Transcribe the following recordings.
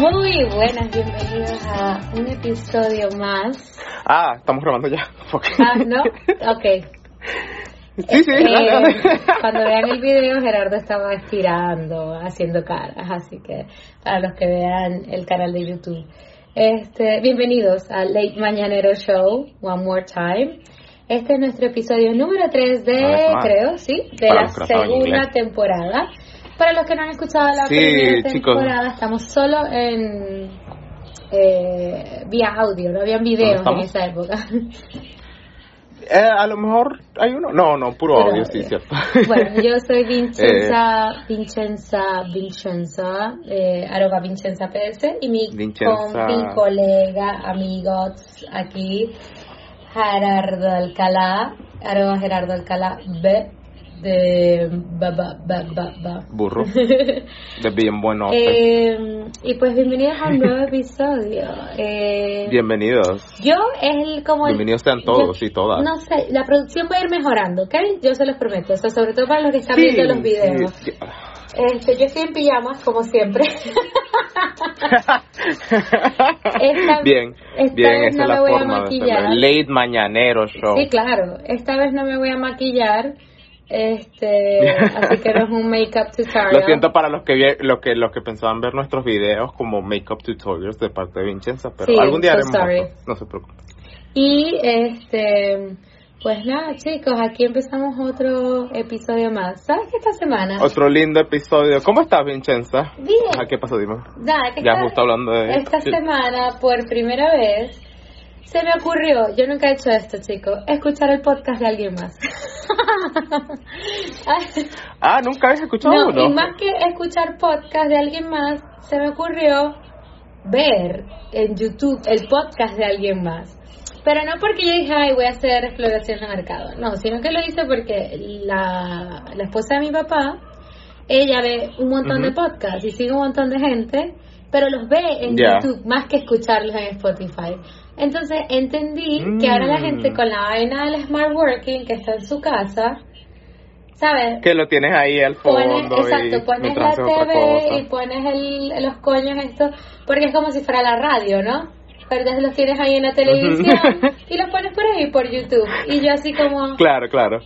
Muy buenas, bienvenidos a un episodio más. Ah, estamos grabando ya. Ah, ¿no? Ok. Sí, sí, Eh, dale. Cuando vean el video, Gerardo estaba estirando, haciendo caras, así que para los que vean el canal de YouTube. Este, bienvenidos al Late Mañanero Show, One More Time. Este es nuestro episodio número 3 de, creo, sí, de Para la segunda temporada. Para los que no han escuchado la Sí, primera chicos. temporada, estamos solo en eh, vía audio, no habían videos en ¿Dónde esa época. Eh, a lo mejor hay uno. No, no, puro Puro audio, audio. sí, cierto. Bueno, yo soy Eh. Vincenza, Vincenza, Vincenza, eh, arroba Vincenza PS y mi Vincenza. compi, colega, amigos aquí, Gerardo Alcalá, arroba Gerardo Alcalá B de ba, ba, ba. Burro. De bien bueno. Eh, y pues bienvenidos a un nuevo episodio. Eh, Bienvenidos. yo es el como el- Bienvenidos sean todos y todas. no sé, la producción va a ir mejorando, ¿ok? Yo se los prometo, o sea, sobre todo para los que están viendo los videos. sí. Este, yo estoy en pijamas, como siempre. Esta- bien, esta bien, vez no es la me voy a maquillar. Late mañanero show. Sí, claro, esta vez no me voy a maquillar, este, así que no es un make-up tutorial. Lo siento para los que, los que los que pensaban ver nuestros videos como makeup tutorials de parte de Vincenza, pero Sí, algún día so haremos sorry. eso, no se preocupen. Y este, pues nada, chicos, aquí empezamos otro episodio más. ¿Sabes qué esta semana? Otro lindo episodio. ¿Cómo estás, Vincenza? Bien. Ajá, ¿Qué pasó? Dime. Nada, que Ya justo hablando de... Esta sí. semana, por primera vez, se me ocurrió, yo nunca he hecho esto, chicos, escuchar el podcast de alguien más. Ah, ¿nunca habías escuchado no, uno? y más que escuchar podcast de alguien más, se me ocurrió ver en YouTube el podcast de alguien más. Pero no porque yo dije, ay, voy a hacer exploración de mercado. No, sino que lo hice porque la, la esposa de mi papá, ella ve un montón de podcasts y sigue un montón de gente, pero los ve en. YouTube más que escucharlos en Spotify. Entonces entendí que ahora la Mm. gente con la vaina del smart working que está en su casa, ¿sabes? Que lo tienes ahí al fondo Pones, exacto, y pones la TV y pones el, los coños esto, porque es como si fuera la radio, ¿no? Pero entonces los tienes ahí en la televisión y los pones por ahí, por YouTube. Y yo así como, Claro, claro.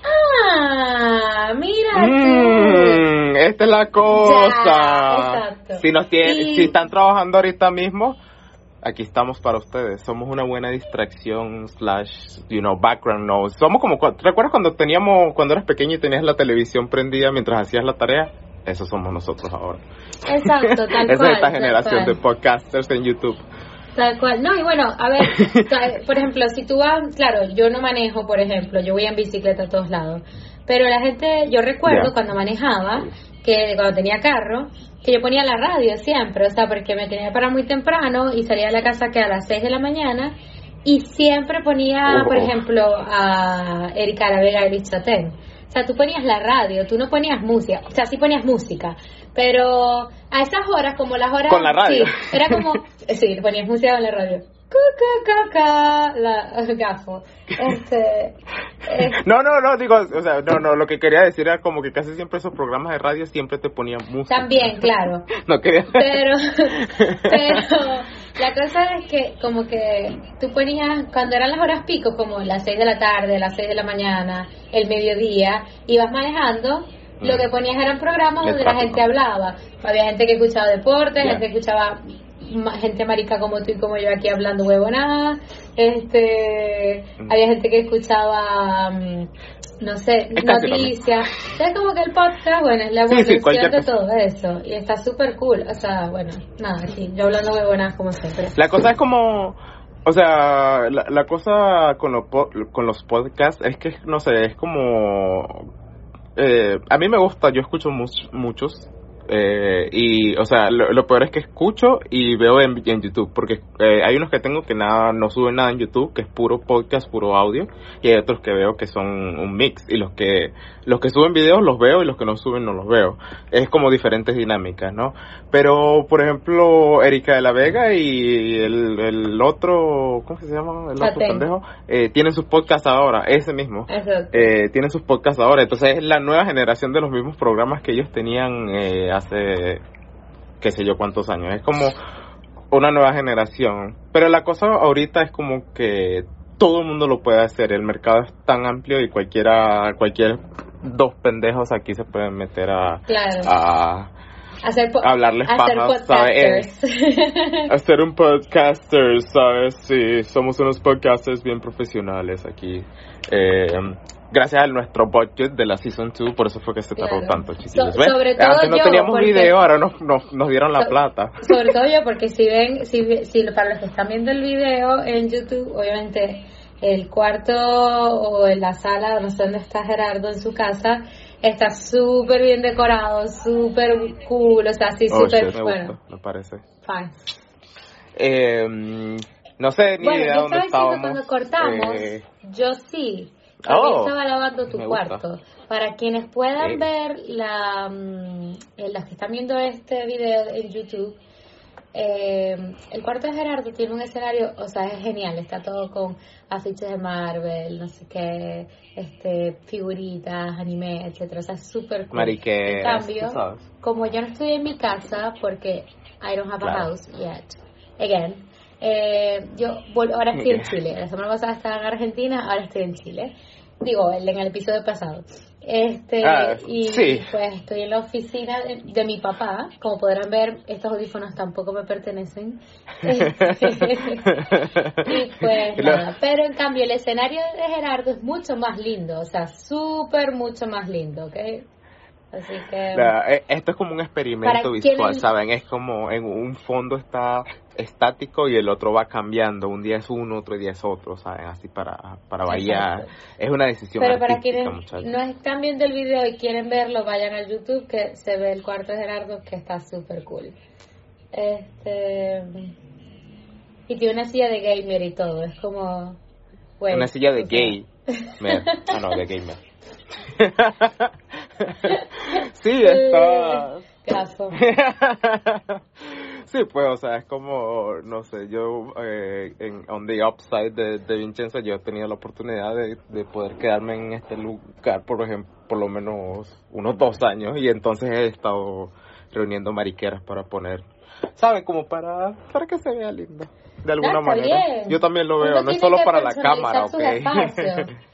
ah, mira. Mm, esta es la cosa. exacto. Si nos tiene- Y- si están trabajando ahorita mismo, aquí estamos para ustedes. Somos una buena distracción slash, you know, background noise. Somos como, cu- ¿recuerdas cuando teníamos, cuando eras pequeño y tenías la televisión prendida mientras hacías la tarea? Eso somos nosotros ahora. Exacto, tal Esa cual. es esta generación cual. de podcasters en YouTube. Tal cual. No, y bueno, a ver, por ejemplo, si tú vas, claro, yo no manejo, por ejemplo, yo voy en bicicleta a todos lados, pero la gente, yo recuerdo cuando manejaba, que cuando tenía carro, que yo ponía la radio siempre, o sea, porque me tenía para muy temprano y salía de la casa que a las 6 de la mañana y siempre ponía, Oh. por ejemplo, a Erika La Vega y Luis Chatén. O sea, tú ponías la radio, tú no ponías música, o sea, sí ponías música, pero a esas horas, como las horas... Con la radio. Sí, era como, sí, ponías música con la radio. Cu, cu, la gafo. Este, eh, No, no, no, digo, o sea, no, no, lo que quería decir era como que casi siempre esos programas de radio siempre te ponían música. también, claro. No quería. Pero, pero la cosa es que como que tú ponías, cuando eran las horas pico, como las 6 de la tarde, las 6 de la mañana, el mediodía, ibas manejando, lo Mm. que ponías eran programas donde la gente hablaba. Había gente que escuchaba deporte, Ya. gente que escuchaba gente marica como tú y como yo aquí hablando huevonada, este, Mm. había gente que escuchaba, mm, no sé, noticias. Es como que el podcast, bueno, es la Sí, sí, evolución de todo eso. Y está súper cool. O sea, bueno, nada, aquí yo hablando huevonadas como siempre. La cosa es como, o sea, la, la cosa con, lo con los podcasts es que, no sé, es como, eh, a mí me gusta, yo escucho muchos, eh, y, o sea, lo, lo peor es que escucho y veo en, en YouTube, porque eh, hay unos que tengo que nada, no suben nada en YouTube, que es puro podcast, puro audio, y hay otros que veo que son un mix, y los que, los que suben videos los veo y los que no suben no los veo. Es como diferentes dinámicas, ¿no? Pero, por ejemplo, Erika de la Vega y el, el otro, ¿cómo se llama? El otro pendejo, eh, tienen sus podcasts ahora, ese mismo. Eh, tienen sus podcasts ahora, entonces es la nueva generación de los mismos programas que ellos tenían eh, hace qué sé yo cuántos años. Es como una nueva generación. Pero la cosa ahorita es como que todo el mundo lo puede hacer. El mercado es tan amplio y cualquiera, cualquier dos pendejos aquí se pueden meter a, a hacer hablarles hacer podcasters. Eh, hacer un podcaster, ¿sabes? Sí, somos unos podcasters bien profesionales aquí. Eh, gracias a nuestro budget de la Season 2, por eso fue que se tardó tanto, chiquillos. sobre todo Antes no teníamos video, ahora nos, nos, dieron la plata. Sobre todo yo, porque si ven, si, si para los que están viendo el video en YouTube, obviamente el cuarto o en la sala, no sé dónde está Gerardo en su casa, está súper bien decorado, súper cool, o sea, así oh, súper bueno. me parece. Fine. Eh, no sé ni bueno, idea dónde estábamos. cuando cortamos, eh, yo sí, oh, estaba lavando tu cuarto. Para quienes puedan ver la, las que están viendo este video en YouTube, eh, el cuarto de Gerardo tiene un escenario, o sea, es genial, está todo con afiches de Marvel, no sé qué, este, figuritas, anime, etcétera, o sea, súper cool. en cambio, como yo no estoy en mi casa, porque I don't have a house yet, again, eh, yo ahora estoy en Chile, la semana pasada estaba en Argentina, ahora estoy en Chile, digo, en el episodio pasado. Este, ah, y pues estoy en la oficina de, mi papá. Como podrán ver, estos audífonos tampoco me pertenecen. y pues nada. Pero en cambio, el escenario de Gerardo es mucho más lindo. O sea, súper, mucho más lindo, ¿ok? Así que. Eh, esto es como un experimento visual, ¿saben? Es como en un fondo está estático y el otro va cambiando. Un día es uno, otro día es otro, ¿saben? Así para, para variar. Es una decisión Pero para quienes no están viendo el video y quieren verlo, vayan a YouTube que se ve el cuarto de Gerardo que está súper cool. Este. Y tiene una silla de gamer y todo. Es como. una silla de gay. Ah, no, de gamer. sí, está. sí, pues, o sea, es como, no sé, yo eh, en On the Upside de, de Vincenzo, yo he tenido la oportunidad de, de poder quedarme en este lugar, por ejemplo, por lo menos unos dos años, y entonces he estado reuniendo mariqueras para poner, ¿sabe? Como para, para que se vea lindo, de alguna manera. Yo también lo veo, no es solo para la cámara, ¿ok?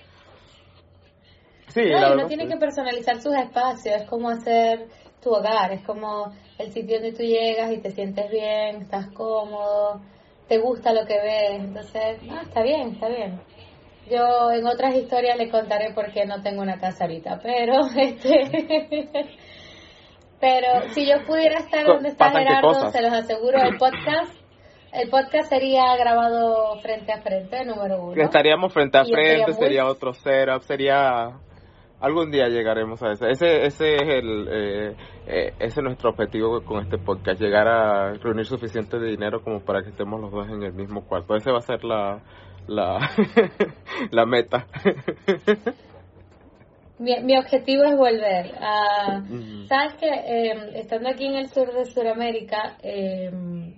Sí, no, uno tiene que personalizar sus espacios, es como hacer tu hogar, es como el sitio donde tú llegas y te sientes bien, estás cómodo, te gusta lo que ves, entonces, ah, está bien, está bien. Yo en otras historias le contaré por qué no tengo una casa ahorita, pero este pero si yo pudiera estar donde está Gerardo, se los aseguro, el podcast el podcast sería grabado frente a frente, número uno. Estaríamos frente a frente, sería otro setup, sería Algún día llegaremos a eso. Ese, ese es el, eh, eh, ese es nuestro objetivo con este podcast, llegar a reunir suficiente dinero como para que estemos los dos en el mismo cuarto. Ese va a ser la, la, la meta. Mi, mi, objetivo es volver. a Sabes que em, estando aquí en el sur de Sudamérica, em,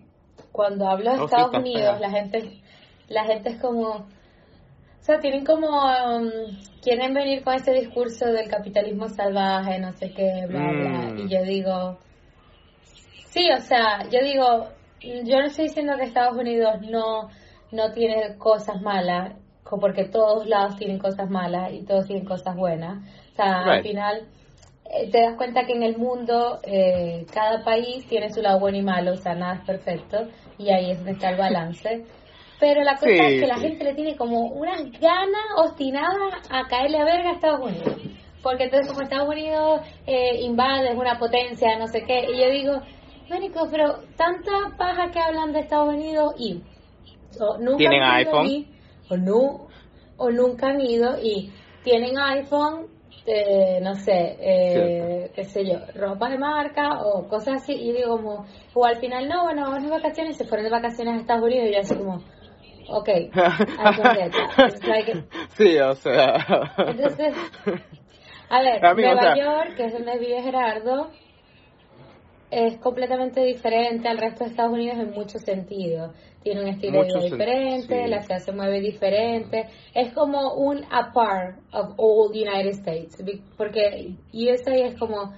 cuando hablo de oh, Estados Unidos, la gente, la gente es como o sea, tienen como, um, quieren venir con ese discurso del capitalismo salvaje, no sé qué, bla, bla. Mm. Y yo digo, sí, o sea, yo digo, yo no estoy diciendo que Estados Unidos no, no tiene cosas malas, porque todos lados tienen cosas malas y todos tienen cosas buenas. O sea, al final eh, te das cuenta que en el mundo eh, cada país tiene su lado bueno y malo, o sea, nada es perfecto y ahí es donde está el balance. Pero la cosa es que la gente le tiene como unas ganas obstinadas a caerle a verga a Estados Unidos. Porque entonces como Estados Unidos eh, invade, es una potencia, no sé qué. Y yo digo, Mónico, pero tanta paja que hablan de Estados Unidos y nunca ¿Tienen han ido iPhone? o, no, o nunca han ido y tienen iPhone, eh, no sé, eh, qué sé yo, ropa de marca o cosas así. Y digo como, o al final no, bueno, vamos de vacaciones, se fueron de vacaciones a Estados Unidos y yo así como Ok, sí, o sea. Entonces, a ver, Nueva York, que es donde vive Gerardo, es completamente diferente al resto de Estados Unidos en muchos sentidos. Tiene un estilo de vida diferente, la ciudad se mueve diferente. Es como un apart of all United States, porque USA es como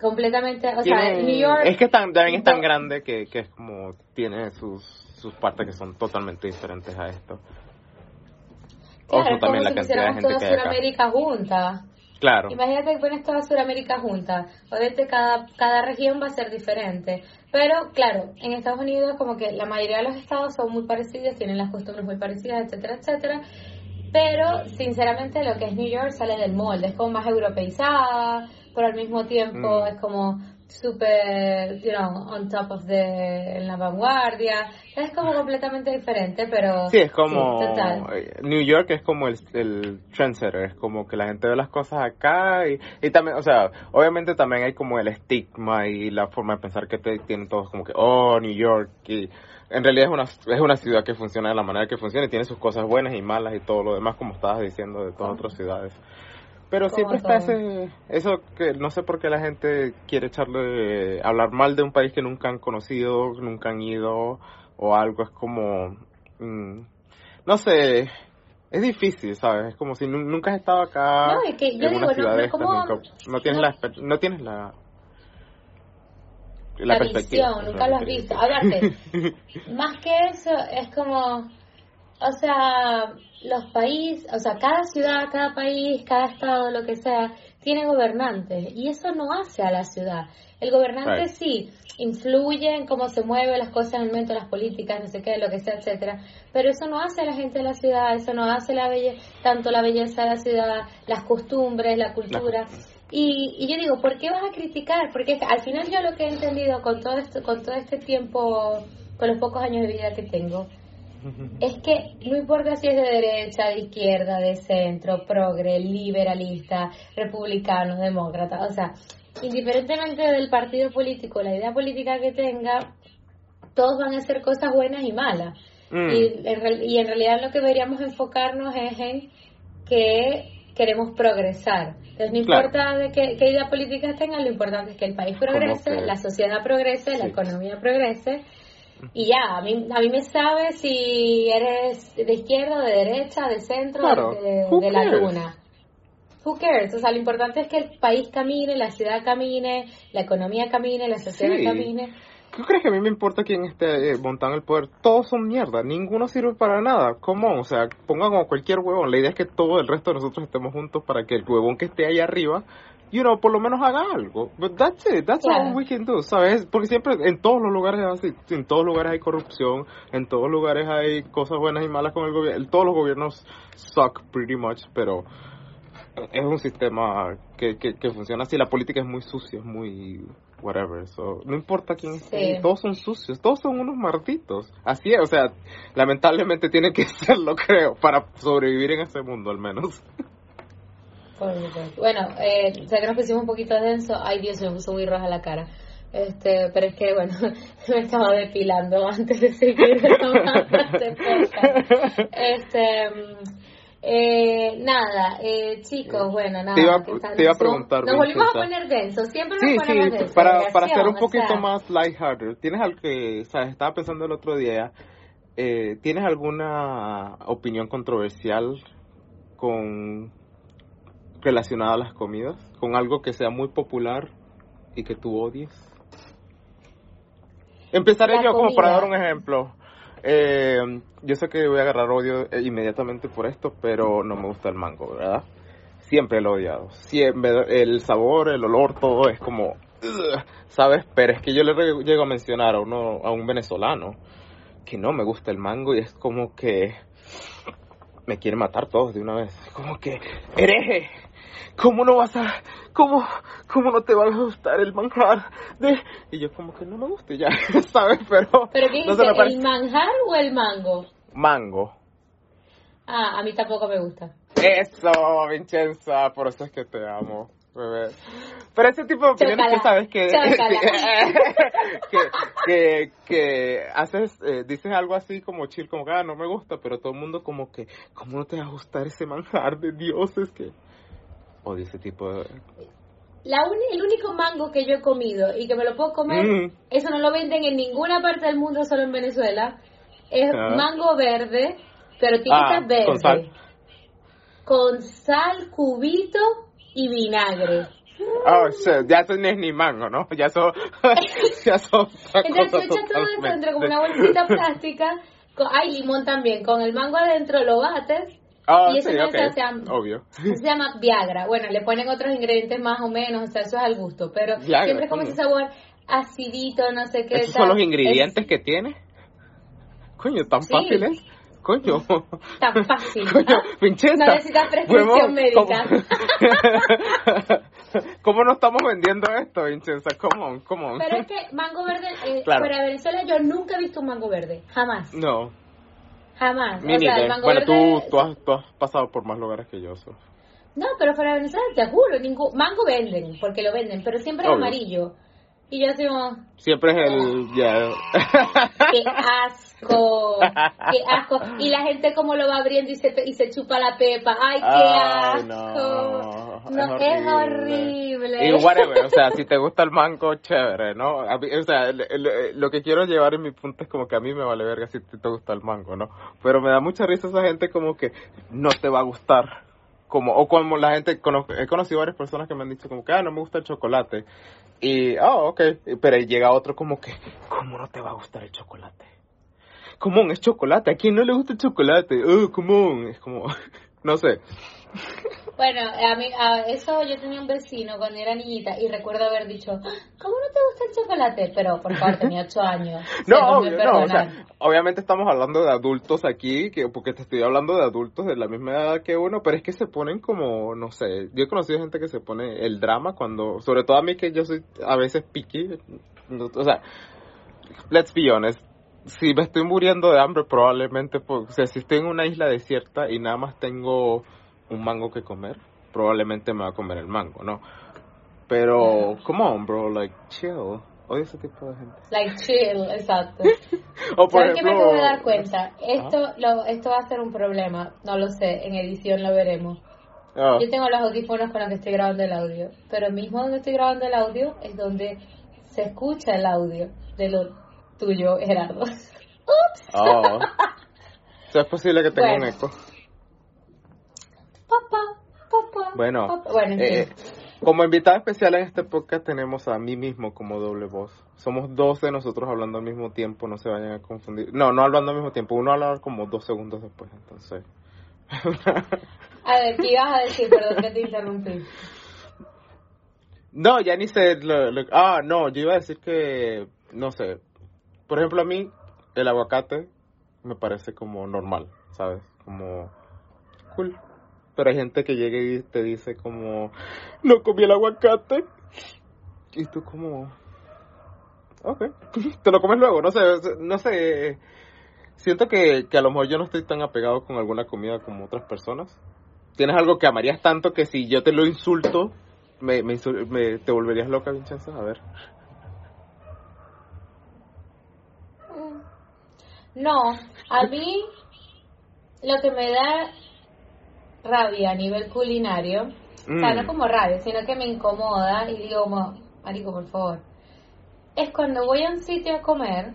completamente, o sea, New York... Es que también es tan grande que, que es como, tiene sus, sus partes que son totalmente diferentes a esto. Claro, también la cantidad de gente toda Sudamérica junta. Claro. Imagínate que pones toda Sudamérica junta. Obviamente cada, cada región va a ser diferente. Pero claro, en Estados Unidos como que la mayoría de los estados son muy parecidos, tienen las costumbres muy parecidas, etcétera, etcétera. Pero sinceramente lo que es New York sale del molde, es como más europeizada, pero al mismo tiempo mm. es como super, you know, on top of the, en la vanguardia. Es como completamente diferente, pero... Sí, es como... New York es como el, el trendsetter, es como que la gente ve las cosas acá y, y también, o sea, obviamente también hay como el estigma y la forma de pensar que te, tienen todos como que, oh, New York, y en realidad es una, es una ciudad que funciona de la manera que funciona y tiene sus cosas buenas y malas y todo lo demás, como estabas diciendo, de todas otras ciudades. Pero siempre está ese, eso que no sé por qué la gente quiere echarle, hablar mal de un país que nunca han conocido, nunca han ido o algo, es como, mm, no sé, es difícil, ¿sabes? Es como si nunca has estado acá no, es que yo en digo, una ciudad no, nunca, no tienes la, no tienes la, la, perspectiva. nunca lo has visto. Háblate, más que eso, es como o sea, los países, o sea, cada ciudad, cada país, cada estado, lo que sea, tiene gobernantes y eso no hace a la ciudad. El gobernante sí influye en cómo se mueven las cosas en el momento, las políticas, no sé qué, lo que sea, etcétera, pero eso no hace a la gente de la ciudad, eso no hace la belle tanto la belleza de la ciudad, las costumbres, la cultura. Y, y yo digo, ¿por qué vas a criticar? Porque al final yo lo que he entendido con todo esto, con todo este tiempo, con los pocos años de vida que tengo, es que no importa si es de derecha, de izquierda, de centro, progre, liberalista, republicano, demócrata, o sea, indiferentemente del partido político, la idea política que tenga, todos van a hacer cosas buenas y malas. Mm. Y, en, y en realidad lo que deberíamos enfocarnos es en que queremos progresar. Entonces no importa de qué, qué idea política tengan, lo importante es que el país progrese, la sociedad progrese, la economía progrese y ya, a mí, a mí me sabe si eres de izquierda, de derecha, de centro, de, la luna. Who cares? O sea, lo importante es que el país camine, la ciudad camine, la economía camine, la sociedad camine. ¿Qué crees que a mí me importa quién esté eh, montando el poder? Todos son mierda, ninguno sirve para nada. ¿Cómo? O sea, pongan como cualquier huevón. La idea es que todo el resto de nosotros estemos juntos para que el huevón que esté ahí arriba you know, por lo menos haga algo. But that's it, that's all we can do, ¿sabes? Porque siempre en todos los lugares así, en todos lugares hay corrupción, en todos lugares hay cosas buenas y malas con el gobierno, todos los gobiernos suck pretty much, pero es un sistema que, que, que funciona así, la política es muy sucia, es muy whatever, so, no importa quién esté, todos son sucios, todos son unos martitos, así es, o sea, lamentablemente tiene que serlo creo, para sobrevivir en ese mundo al menos. Bueno, eh, sé que nos pusimos un poquito denso. Ay, Dios, me puso muy roja la cara. Este, pero es que, bueno, me estaba depilando antes de seguir este Este, eh, nada, eh, chicos, bueno, nada. Te iba, te iba a preguntar. Nos volvimos a poner denso, siempre nos sí, ponemos sí, denso. Para, para hacer un poquito más lighthearted, ¿tienes algo que, sabes, estaba pensando el otro día, eh, ¿tienes alguna opinión controversial con relacionada a las comidas, con algo que sea muy popular y que tú odies. Empezaré yo como para dar un ejemplo. Eh, yo sé que voy a agarrar odio eh, inmediatamente por esto, pero no me gusta el mango, ¿verdad? Siempre lo he odiado. Siempre, el sabor, el olor, todo es como, ¿sabes? Pero es que yo le llego a mencionar a uno, a un venezolano que no me gusta el mango y es como que me quiere matar todos de una vez. Como que, hereje, ¿cómo no vas a, cómo, cómo no te va a gustar el manjar? De... Y yo como que no me gusta ya, ¿sabes? Pero... ¿Pero qué dice, el manjar o el mango? Mango. Ah, a mí tampoco me gusta. Eso, Vincenza, por eso es que te amo. Bebé. Pero ese tipo de opiniones que sabes que que, que, haces, eh, dices algo así como chill, como que ah, no me gusta, pero todo el mundo como que, ¿cómo no te va a gustar ese manjar de dioses que o de ese tipo de... La el único mango que yo he comido y que me lo puedo comer, mm. eso no lo venden en ninguna parte del mundo, solo en Venezuela, es ah. mango verde, pero tiene ah, verde. Con sal. Con sal, cubito y vinagre. Oh, shit, ya eso no es ni mango, ¿no? Ya eso, ya eso Entonces tú echas todo eso dentro como una bolsita plástica. Con, hay limón también. Con el mango adentro lo bates. Oh, y eso sí, no ok, se llama- obvio. Se llama Viagra. Bueno, le ponen otros ingredientes más o menos, o sea, eso es al gusto. Pero Viagra, siempre es como ese sabor acidito, no sé qué. ¿Esos tal. son los ingredientes Es que tiene? Coño, tan Sí. fácil es. Coño. tan fácil. Coño. Vincenza. No necesitas prescripción médica. ¿Cómo, ¿Cómo no estamos vendiendo esto, Vincenza? Come on. Pero es que mango verde, eh, Claro. de Venezuela, yo nunca he visto un mango verde. Jamás. No, Jamás. ni o sea, idea. el mango Bueno, verde. tú, tú, has, tú has pasado por más lugares que yo. so. No, pero de Venezuela, te juro, ningún mango venden, porque lo venden, pero siempre es Obvio. amarillo. Y yo así como, Siempre es el... Ya. qué asco, qué asco. Y la gente como lo va abriendo y se, y se chupa la pepa. Ay, qué Ay, asco. no, No, es es horrible. horrible. Y whatever, o sea, si te gusta el mango, chévere, ¿no? Mí- o sea, el- el- lo que quiero llevar en mi punto es como que a mí me vale verga si te gusta el mango, ¿no? Pero me da mucha risa esa gente como que no te va a gustar. Como, o como la gente, he conocido varias personas que me han dicho como que, ah, no me gusta el chocolate. Y, oh, ok, pero llega otro como que, ¿cómo no te va a gustar el chocolate? Come on, es chocolate, ¿a quién no le gusta el chocolate? Oh, come on, es como, no sé. Bueno, a mí, a eso yo tenía un vecino cuando era niñita y recuerdo haber dicho, "Ah, ¿cómo no te gusta el chocolate? Pero por favor, tenía ocho años. No, obvio, no, o sea, obviamente estamos hablando de adultos aquí, que porque te estoy hablando de adultos de la misma edad que uno, pero es que se ponen como, no sé, yo he conocido gente que se pone el drama cuando, sobre todo a mí que yo soy a veces picky, no- o sea, let's be honest, si me estoy muriendo de hambre probablemente, pues, o sea, si estoy en una isla desierta y nada más tengo un mango que comer, probablemente me va a comer el mango, ¿no? Pero, come on, bro, like, chill. Odio ese tipo de gente. Like chill, exacto. O por ¿Sabes qué me acabo de dar cuenta? Esto, lo, esto va a ser un problema, no lo sé, en edición lo veremos. Ah, Yo tengo los audífonos con los que estoy grabando el audio, pero mismo donde estoy grabando el audio es donde se escucha el audio de lo tuyo, Gerardo. Ups, oh. O sea, es posible que tenga Bueno. un eco. papá, papá. Bueno, eh, como invitada especial en este podcast tenemos a mí mismo como doble voz. Somos dos de nosotros hablando al mismo tiempo, no se vayan a confundir. No, no hablando al mismo tiempo, uno habla como dos segundos después, entonces. A ver, ¿qué ibas a decir? Perdón que te interrumpí. no, ya ni sé. lo- lo- ah, no, yo iba a decir que, no sé. Por ejemplo, a mí el aguacate me parece como normal, ¿sabes? Como cool. Pero hay gente que llega y te dice como, no comí el aguacate. Y tú como, ok, te lo comes luego, no sé, no sé. Siento que, que a lo mejor yo no estoy tan apegado con alguna comida como otras personas. ¿Tienes algo que amarías tanto que si yo te lo insulto, me, me, me- te volverías loca, Vincenza? A ver. No, a mí lo que me da rabia a nivel culinario, o sea, Mm. no como rabia, sino que me incomoda y digo, como, marico, por favor, es cuando voy a un sitio a comer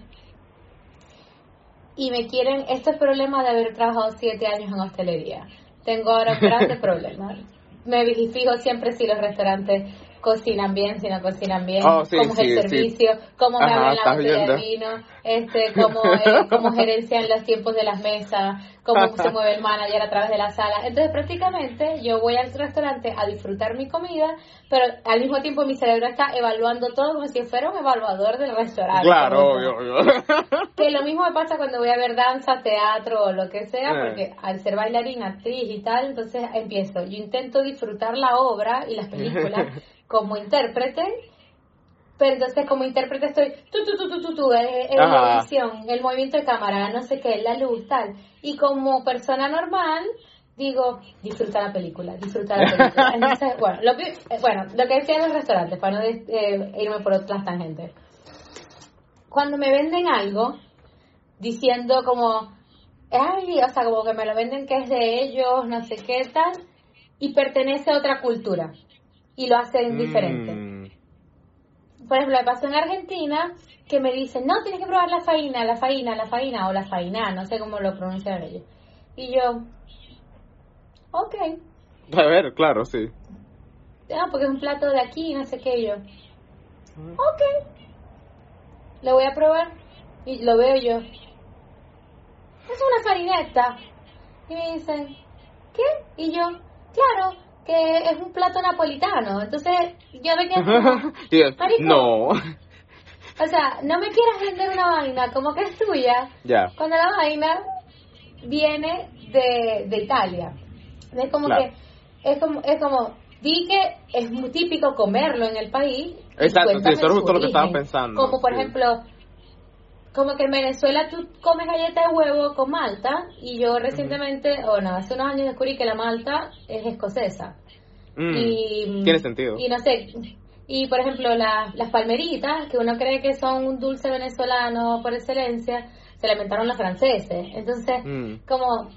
y me quieren, esto es problema de haber trabajado siete años en hostelería. Tengo ahora grandes problemas. Me fijo siempre si los restaurantes cocinan bien, si no cocinan bien, Oh, sí, cómo es el sí. servicio, cómo me Ajá, abren la botella viendo. de vino, este, cómo, eh, cómo gerencian los tiempos de las mesas, cómo se mueve el manager a través de la sala. Entonces, prácticamente, yo voy al restaurante a disfrutar mi comida, pero al mismo tiempo mi cerebro está evaluando todo como si fuera un evaluador del restaurante. Claro, obvio, obvio. que lo mismo me pasa cuando voy a ver danza, teatro o lo que sea, Eh. porque al ser bailarina, actriz y tal, entonces empiezo. Yo intento disfrutar la obra y las películas como intérprete, pero entonces como intérprete estoy tu tu tu tu tu, tu eh, eh, la Ajá. edición, el movimiento de cámara, no sé qué, la luz, tal. Y como persona normal digo, disfruta la película, disfruta la película. Entonces, bueno, lo que, eh, bueno, lo que decía en los restaurantes, para no eh, irme por otras tangentes. Cuando me venden algo, diciendo como, ay, o sea, como que me lo venden que es de ellos, no sé qué tal, y pertenece a otra cultura, y lo hacen diferente. Mm. Por ejemplo, me pasó en Argentina que me dicen, no, tienes que probar la faina, la faina, la faina, o la faina, no sé cómo lo pronuncian ellos. Y yo, ok. A ver, claro, sí. ah, porque es un plato de aquí, no sé qué, y yo, ok, lo voy a probar, y lo veo yo, es una farineta, y me dicen, ¿qué? Y yo, claro, que es un plato napolitano, entonces yo me como, Marico. no. o sea, no me quieras vender una vaina como que es tuya, Ya. cuando la vaina viene de, de Italia. Es como Claro. que, es como, es como, di que es muy típico comerlo en el país. Exacto, sí, eso es justo lo que estaba pensando, Como por sí. ejemplo, como que en Venezuela tú comes galleta de huevo con malta, y yo recientemente, o no, hace unos años descubrí que la malta es escocesa. Mm, Y, Tiene sentido. Y no sé, y por ejemplo la- las palmeritas, que uno cree que son un dulce venezolano por excelencia, se la inventaron los franceses. Entonces, Mm. como...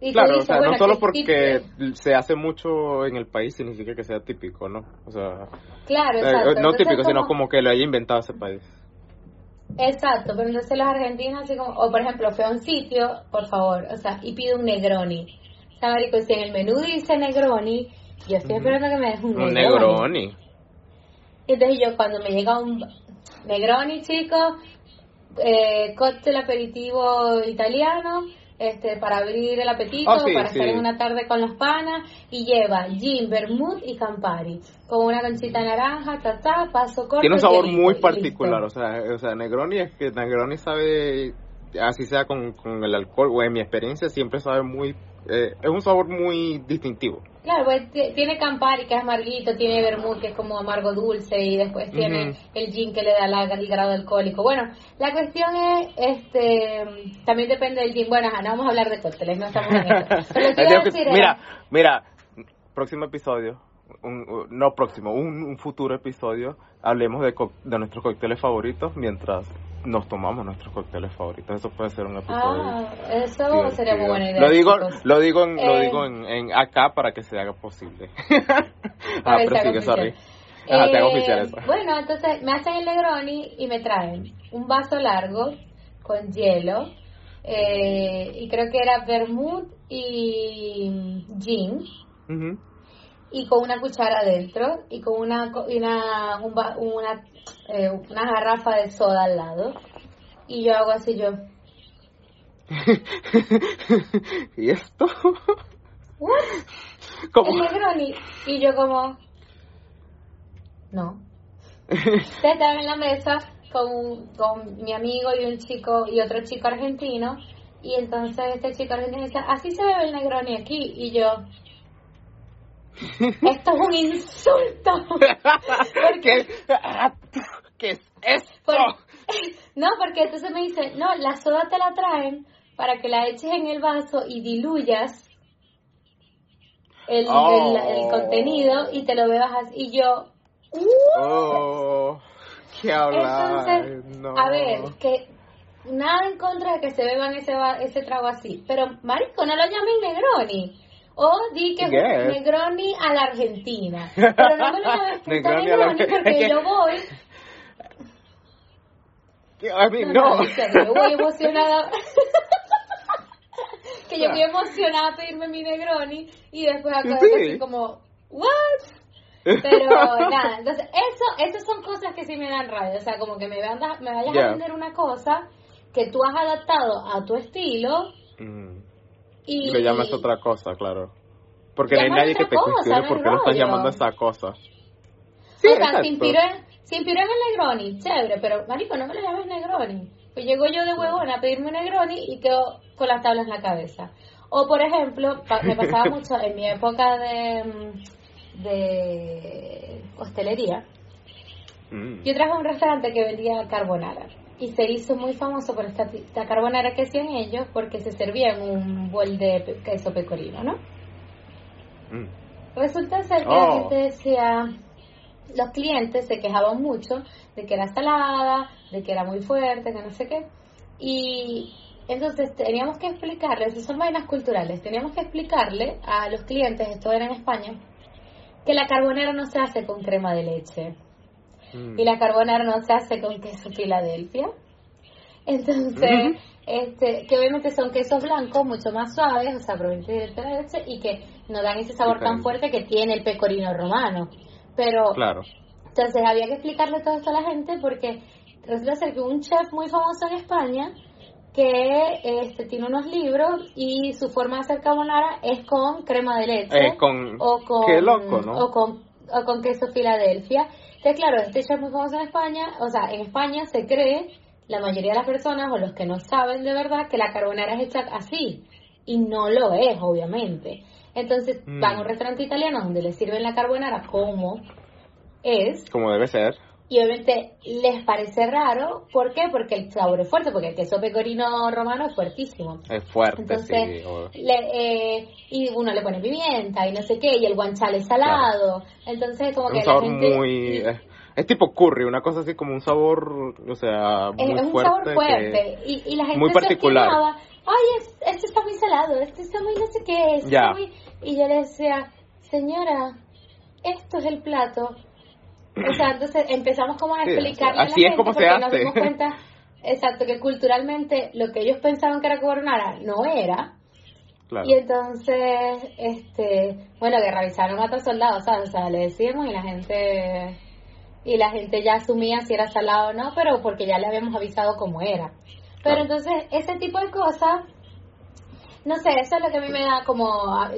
Y Claro, o sea, bueno, no solo ¿qué porque se hace mucho en el país significa que sea típico, ¿no? O sea, Claro, eh, exacto. no Entonces, típico, sino como que lo haya inventado ese país. Exacto, pero entonces los argentinos así como... O por ejemplo, fui a un sitio, por favor, o sea, y pido un Negroni. O sea, marico, si en el menú dice Negroni, yo estoy esperando que me des un, Un Negroni. Entonces yo cuando me llega un Negroni, chicos, eh, cóctel aperitivo italiano, este para abrir el apetito, Ah, sí, para sí. estar en una tarde con los panas, y lleva gin, vermouth y campari, con una conchita naranja, ta, ta, paso corto. Tiene un sabor muy particular, listo. o sea, o sea, Negroni es que Negroni sabe, así sea con, con el alcohol, o en mi experiencia siempre sabe muy, eh, es un sabor muy distintivo. Claro, pues tiene Campari que es amarguito, tiene Vermouth que es como amargo dulce y después tiene el gin que le da la- el grado alcohólico. Bueno, la cuestión es, este, también depende del gin. Bueno, no vamos a hablar de cócteles, no estamos en eso. Pero que- decir mira, era, mira, próximo episodio, un- un- no próximo, un, un futuro episodio, hablemos de, co- de nuestros cócteles favoritos mientras nos tomamos nuestros cócteles favoritos. Eso puede ser un episodio. ah, eso divertido. sería muy buena idea. Lo digo, chicos. lo digo, en, lo Eh, digo en, en acá para que se haga posible. Ah, pero sigue, sorry. Ajá, te hago Eh, oficial eso. Bueno, entonces me hacen el Negroni y me traen un vaso largo con hielo eh, y creo que era vermouth y gin Ujú. Y con una cuchara adentro y con una una un va- una eh, una garrafa de soda al lado y yo hago así yo ¿Y esto? ¿what? ¿Cómo? el Negroni y yo como no Ustedes estaban en la mesa con, con mi amigo y un chico y otro chico argentino y entonces este chico argentino dice así se bebe el Negroni aquí y yo esto es un insulto ¿Qué, ¿Qué es esto? No, porque entonces me dice, no, la soda te la traen para que la eches en el vaso y diluyas el, Oh. el, el contenido y te lo bebas así. Y yo, Oh, ¿qué hablar? entonces, no. a ver, que nada en contra de que se beban ese, ese trago así, pero marico, no lo llamen Negroni. O di que es un. Negroni a la Argentina. Pero no me lo puta Negroni a la- porque yo voy. I mean, No, no. no, yo voy emocionada. que yo voy emocionada a pedirme mi Negroni y después acá Sí. así como, ¿what? Pero nada, entonces eso, esas son cosas que sí me dan rabia. O sea, como que me, vayas Ya. a vender una cosa que tú has adaptado a tu estilo Mm, y. Le llamas otra cosa, claro. Porque no hay nadie que te cosa, cuestione por qué lo estás llamando esa cosa. o Sí, sea, se exacto. inspiró, en, el Negroni, chévere, pero marico, no me lo llames Negroni. Pues llego yo de huevona a pedirme un Negroni y quedo con las tablas en la cabeza. O por ejemplo, pa- me pasaba mucho en mi época de, mm, de hostelería. Mm. Yo traje un restaurante que vendía carbonara y se hizo muy famoso por esta, esta carbonara que hacían ellos porque se servía en un bol de queso pecorino, ¿no? Mm. Resulta ser que Oh. la gente decía, los clientes se quejaban mucho de que era salada, de que era muy fuerte, que no sé qué. Y entonces teníamos que explicarles, esas son vainas culturales, teníamos que explicarle a los clientes, esto era en España, que la carbonara no se hace con crema de leche Mm. y la carbonara no se hace con queso Filadelfia Entonces, este, que obviamente son quesos blancos mucho más suaves, o sea, provenientes de la leche, y que no dan ese sabor tan fuerte que tiene el pecorino romano. Pero, claro. entonces había que explicarle todo esto a la gente porque resulta ser que un chef muy famoso en España que este, tiene unos libros y su forma de hacer carbonara es con crema de leche Eh, con... o con Qué loco, ¿no? o con o con queso Filadelfia. Entonces, claro, este chef muy famoso en España, o sea, en España se cree la mayoría de las personas o los que no saben de verdad que la carbonara es hecha así y no lo es, obviamente. Entonces, Mm. van a un restaurante italiano donde les sirven la carbonara como es Como debe ser. Y obviamente les parece raro, ¿por qué? Porque el sabor es fuerte, porque el queso pecorino romano es fuertísimo. Es fuerte, Entonces, sí. le, eh, y uno le pone pimienta y no sé qué, y el guanciale es salado. Entonces, como que la gente. muy... Es, es tipo curry, una cosa así como un sabor, o sea, muy es un fuerte. sabor que- fuerte. Y, y la gente muy se particular. quejaba, Ay, es- este está muy salado, este está muy no sé qué. este Ya. está muy-". Y yo le decía, señora, esto es el plato. O sea, entonces empezamos como a Sí, explicarle así a la es gente como se porque nos hace. dimos cuenta, exacto, que culturalmente lo que ellos pensaban que era carbonara no era. Claro. Y entonces, este, bueno, que revisaron a otros soldados, ¿sabes? O sea, le decíamos y la gente, y la gente ya asumía si era salado o no, pero porque ya le habíamos avisado cómo era. Pero Claro. entonces, ese tipo de cosas, no sé, eso es lo que a mí me da como,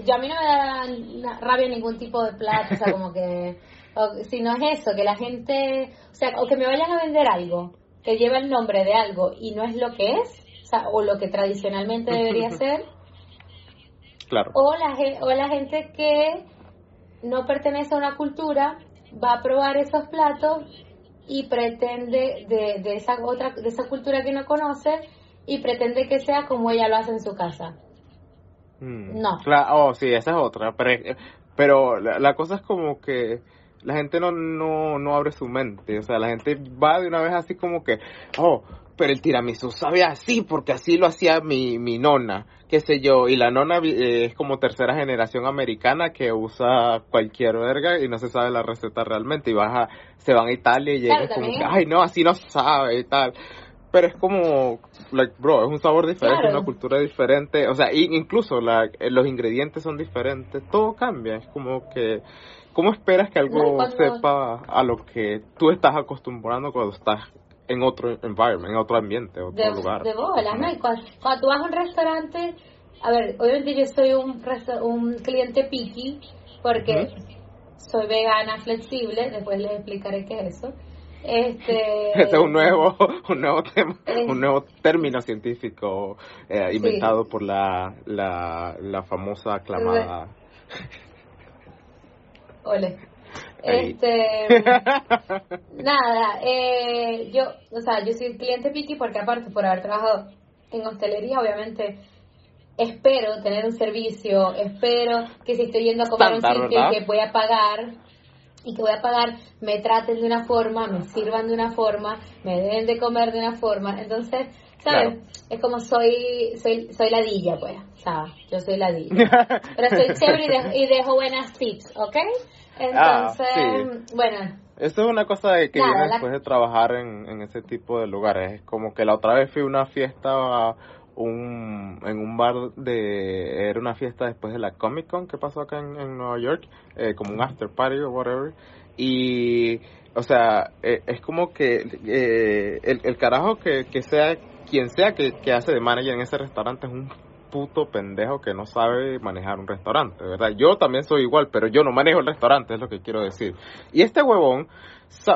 yo a mí no me da rabia ningún tipo de plato, o sea, como que, o, si no es eso, que la gente, o sea, o que me vayan a vender algo que lleva el nombre de algo y no es lo que es, o sea, o lo que tradicionalmente debería ser, Claro. o la, o la gente que no pertenece a una cultura va a probar esos platos y pretende de, de esa otra de esa cultura que no conoce y pretende que sea como ella lo hace en su casa. Mm, No. cla- oh, sí, esa es otra. Pero, pero la, la cosa es como que la gente no, no, no abre su mente. O sea, la gente va de una vez así como que, oh, pero el tiramisú sabe así porque así lo hacía mi, mi nona, qué sé yo. Y la nona eh, es como tercera generación americana que usa cualquier verga y no se sabe la receta realmente. Y baja, se van a Italia y Claro, llegan como que, ay, no, así no sabe y tal. Pero es como, like, bro, es un sabor diferente, Claro. una cultura diferente. O sea, incluso la, eh, los ingredientes son diferentes, todo cambia. Es como que, ¿cómo esperas que algo No, sepa a lo que tú estás acostumbrando cuando estás en otro environment, en otro ambiente, otro de, lugar? de bolas, ¿no? Y cuando, cuando tú vas a un restaurante, a ver, obviamente yo soy un, un cliente picky porque soy vegana flexible, después les explicaré qué es eso. Este, Este es un nuevo, un nuevo tema, Eh. un nuevo término científico eh, Sí. inventado por la, la, la famosa aclamada. Ole. Ahí. Este, nada, eh, yo, o sea, yo soy cliente picky porque aparte por haber trabajado en hostelería, obviamente espero tener un servicio, espero que si estoy yendo a comer a un sitio ¿verdad? que voy a pagar y que voy a pagar, me traten de una forma, me sirvan de una forma, me deben de comer de una forma, entonces, ¿sabes? Claro. Es como soy, soy, soy ladilla, pues, ¿sabes? Yo soy ladilla. Pero soy chévere y, de- y dejo buenas tips, ¿ok? Entonces, Ah, bueno, Esto es una cosa que viene la- después de trabajar en, en ese tipo de lugares. Es como que la otra vez fui a una fiesta a un, en un bar de... Era una fiesta después de la Comic Con que pasó acá en, en Nueva York, eh, como un after party o whatever. Y, o sea, eh, es como que eh, el, el carajo que, que sea, quien sea que, que hace de manager en ese restaurante es un puto pendejo que no sabe manejar un restaurante, ¿verdad? Yo también soy igual, pero yo no manejo el restaurante, es lo que quiero decir. Y este huevón,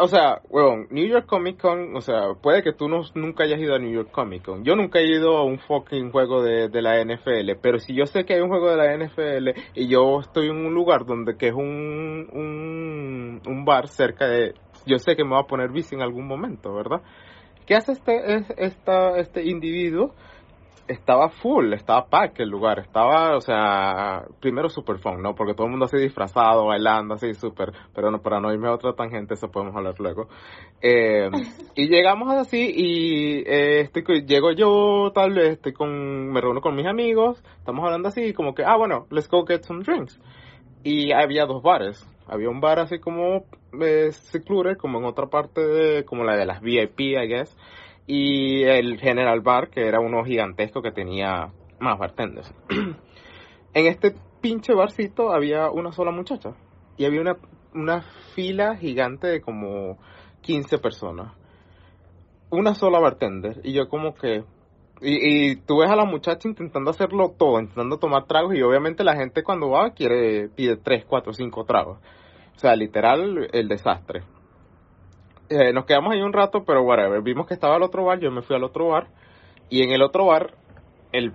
o sea, huevón, New York Comic Con, o sea, puede que tú no, nunca hayas ido a New York Comic Con. Yo nunca he ido a un fucking juego de, de la NFL, pero si yo sé que hay un juego de la NFL y yo estoy en un lugar donde que es un, un, un bar cerca de, yo sé que me va a poner bici en algún momento, ¿verdad? ¿Qué hace este, es- esta, este individuo? estaba full, estaba pack el lugar, estaba, o sea, primero super fun, ¿no? Porque todo el mundo así disfrazado, bailando, así súper, pero no, para no irme a otra tangente, eso podemos hablar luego. Eh, y llegamos así y eh, estoy, co- llego yo, tal vez, estoy con, me reúno con mis amigos, estamos hablando así, como que, ah, bueno, let's go get some drinks. Y había dos bares. Había un bar así como eh, como en otra parte de, como la de las VIP, I guess. y el General Bar, que era uno gigantesco que tenía más bartenders. en este pinche barcito había una sola muchacha y había una, una fila gigante de como 15 personas. Una sola bartender y yo como que... Y, y tú ves a la muchacha intentando hacerlo todo, intentando tomar tragos y obviamente la gente cuando va quiere pide 3, 4, 5 tragos. O sea, literal el desastre. Eh, nos quedamos ahí un rato, pero whatever. Vimos que estaba el otro bar, yo me fui al otro bar. Y en el otro bar, el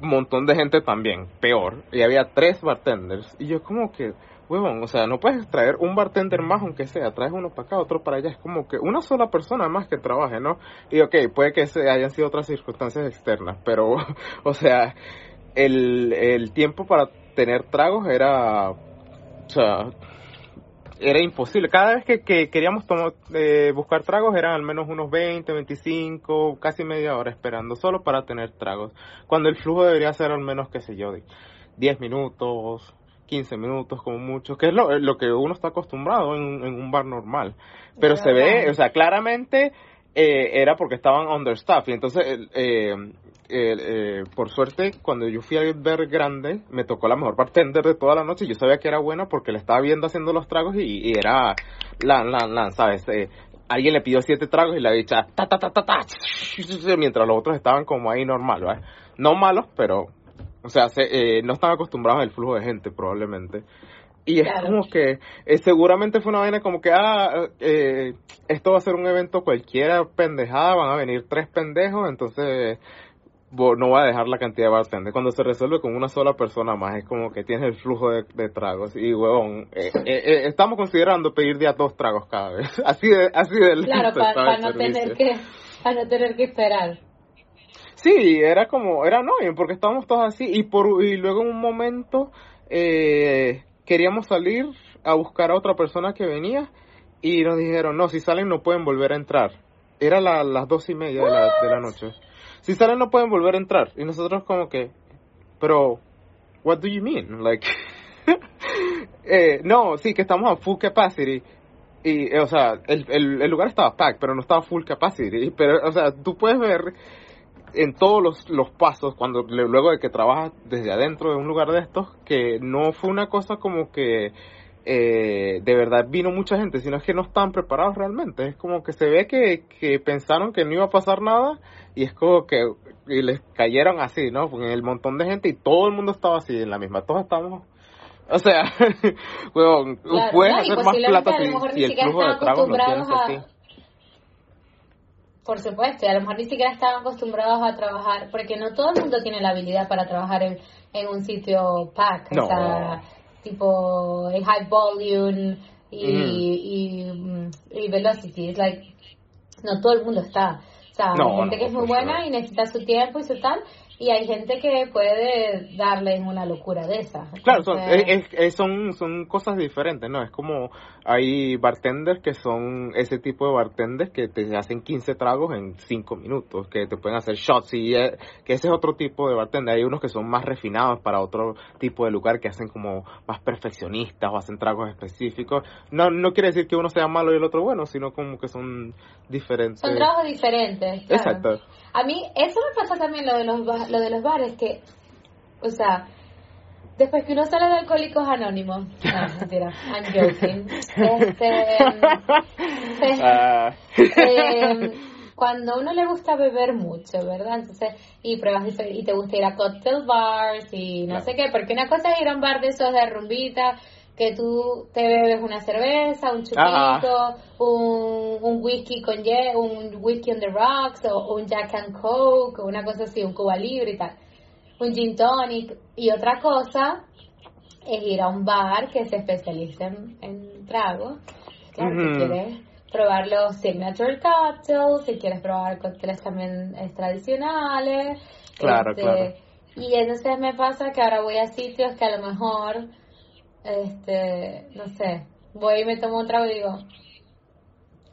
montón de gente también, peor. Y había tres bartenders. Y yo como que, huevón, o sea, no puedes traer un bartender más aunque sea. Traes uno para acá, otro para allá. Es como que una sola persona más que trabaje, ¿no? Y ok, puede que se hayan sido otras circunstancias externas. Pero, o sea, el, el tiempo para tener tragos era... O sea, era imposible. Cada vez que, que queríamos tomar, eh, buscar tragos eran al menos unos 20, 25, casi media hora esperando solo para tener tragos. Cuando el flujo debería ser al menos, qué sé yo, de 10 minutos, 15 minutos como mucho, que es lo, lo que uno está acostumbrado en, en un bar normal. Pero se ve, o sea, claramente eh, era porque estaban understaffed. Y entonces, eh, eh, por suerte, cuando yo fui a ver grande, me tocó la mejor bartender de toda la noche. Yo sabía que era buena porque le estaba viendo haciendo los tragos y, era la, la, la, ¿sabes? alguien le pidió siete tragos y la dicha ta ta ta ta ta mientras los otros estaban como ahí normal, ¿vale? No malos, pero o sea, se, no están acostumbrados al flujo de gente probablemente. Y es como que eh, seguramente fue una vaina como que, ah, eh, esto va a ser un evento cualquiera pendejada, van a venir tres pendejos, entonces no va a dejar la cantidad de bartenders. Cuando se resuelve con una sola persona más, es como que tienes el flujo de, tragos. Y, huevón, eh, estamos considerando pedir ya dos tragos cada vez. Así de, así de Claro, para, no tener que, para no tener que esperar. Sí, era como, era no, porque estábamos todos así. Y, por, y luego en un momento, eh, queríamos salir a buscar a otra persona que venía y nos dijeron, no, si salen no pueden volver a entrar. Era las dos y media de la, de la, noche. Si salen no pueden volver a entrar. Y nosotros como que, pero, what do you mean? Like, eh, no, sí, que estamos a full capacity. Y, o sea, el, el, el lugar estaba packed, pero no estaba full capacity. Pero, o sea, tú puedes ver en todos los, los pasos, cuando luego de que trabajas desde adentro de un lugar de estos, que no fue una cosa como que eh, de verdad vino mucha gente, sino es que no estaban preparados realmente. Es como que se ve que, que pensaron que no iba a pasar nada y es como que y les cayeron así, ¿no? Porque el montón de gente y todo el mundo estaba así en la misma. Todos estábamos o sea, bueno, puedes hacer más plata si, el flujo de tragos lo tienes así. Por supuesto, y a lo mejor ni siquiera estaban acostumbrados a trabajar, porque no todo el mundo tiene la habilidad para trabajar en, en un sitio pack, o sea, tipo en high volume y, mm. y, velocity, es like, no todo el mundo está. O sea, hay gente que es muy buena y necesita su tiempo y su tal, y hay gente que puede darle en una locura de esa. Claro, son, son, son cosas diferentes, ¿no? Es como hay bartenders que son ese tipo de bartenders que te hacen 15 tragos en 5 minutos, que te pueden hacer shots y eh, que ese es otro tipo de bartender. Hay unos que son más refinados para otro tipo de lugar que hacen como más perfeccionistas o hacen tragos específicos. No, no quiere decir que uno sea malo y el otro bueno, sino como que son diferentes. Son tragos diferentes. Exacto. A mí eso me pasa también lo de los lo de los bares, que, o sea, después que uno sale de Alcohólicos Anónimos, no, mentira, I'm joking, este, uh. eh, cuando uno le gusta beber mucho, ¿verdad? Entonces, y pruebas y te gusta ir a cocktail bars y no sé qué, porque una cosa es ir a un bar de esos de rumbita, que tú te bebes una cerveza, un chupito, un, un, whisky con un whisky on the rocks o un Jack and Coke o una cosa así, un Cuba Libre y tal, un gin tonic. Y otra cosa es ir a un bar que se especialice en, en tragos, claro, si quieres probar los signature cocktails, si quieres probar cócteles también tradicionales, claro, este, claro. Y entonces me pasa que ahora voy a sitios que a lo mejor este, no sé, voy y me tomo un trago y digo,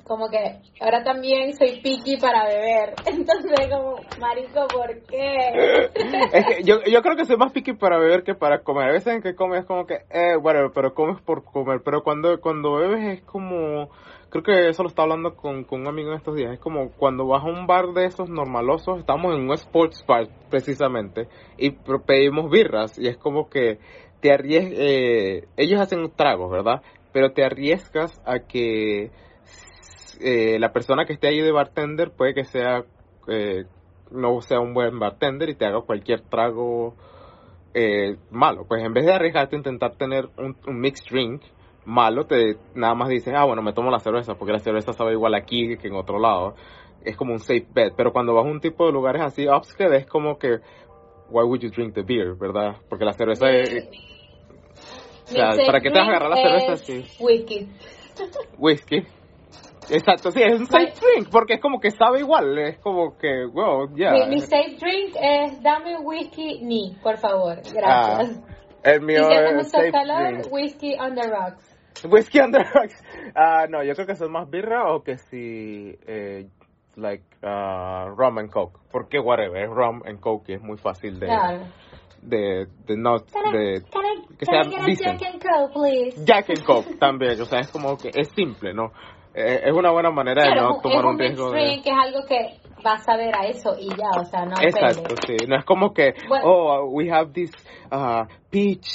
como que ahora también soy picky para beber. Entonces, como, marico, ¿por qué? es que yo, yo creo que soy más picky para beber que para comer. A veces en que comes como que, eh, bueno, pero comes por comer. Pero cuando, cuando bebes es como, creo que eso lo estaba hablando con, con un amigo en estos días. Es como cuando vas a un bar de esos normalosos, estamos en un sports bar precisamente, y pedimos birras. Y es como que te arriesgas, eh, ellos hacen tragos, ¿verdad? Pero te arriesgas a que eh, la persona que esté ahí de bartender puede que sea eh, no sea un buen bartender y te haga cualquier trago eh, malo. Pues en vez de arriesgarte a intentar tener un, mixed drink malo, te nada más dices, ah, bueno, me tomo la cerveza, porque la cerveza sabe igual aquí que en otro lado. Es como un safe bet. Pero cuando vas a un tipo de lugares así, upscale, es como que, why would you drink the beer, verdad? Porque la cerveza es... O sea, ¿para qué te vas a agarrar la cerveza así? Whisky. Whisky. Exacto, sí, es un safe drink, porque es como que sabe igual, es como que, wow, ya. Mi, safe drink es dame whisky ni, por favor, gracias. Ah, el mío es safe drink. whisky on the rocks. Whisky on the rocks. Ah, no, yo creo que es más birra o que si, eh, like, uh, rum and coke, porque whatever, es rum and coke y es muy fácil de... de, de no de que sea Jack and Coke, please? Jack and Coke también, o sea, es como que es simple, ¿no? Eh, es una buena manera de no tomar un, riesgo. De... que es algo que vas a ver a eso y ya, o sea, no Exacto, sí. No es como que, oh, we have this uh, peach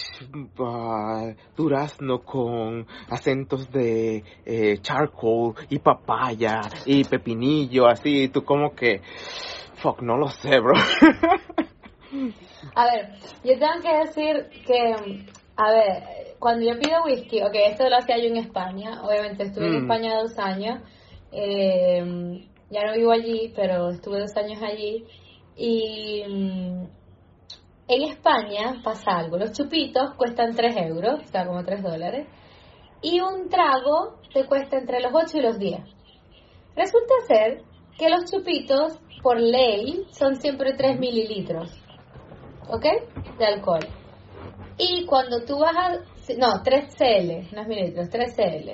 uh, durazno con acentos de eh, charcoal y papaya y pepinillo, así. tú como que, fuck, no lo sé, bro. a ver, yo tengo que decir que, a ver, cuando yo pido whisky, ok, esto lo hacía yo en España, obviamente estuve en mm. España dos años, eh, ya no vivo allí, pero estuve dos años allí, y mm, en España pasa algo, los chupitos cuestan 3 euros, o sea, como 3 dólares, y un trago te cuesta entre los 8 y los 10. Resulta ser que los chupitos, por ley, son siempre 3 mililitros, ¿ok? De alcohol. Y cuando tú vas a no, 3 CL, no es mililitros, 3 CL.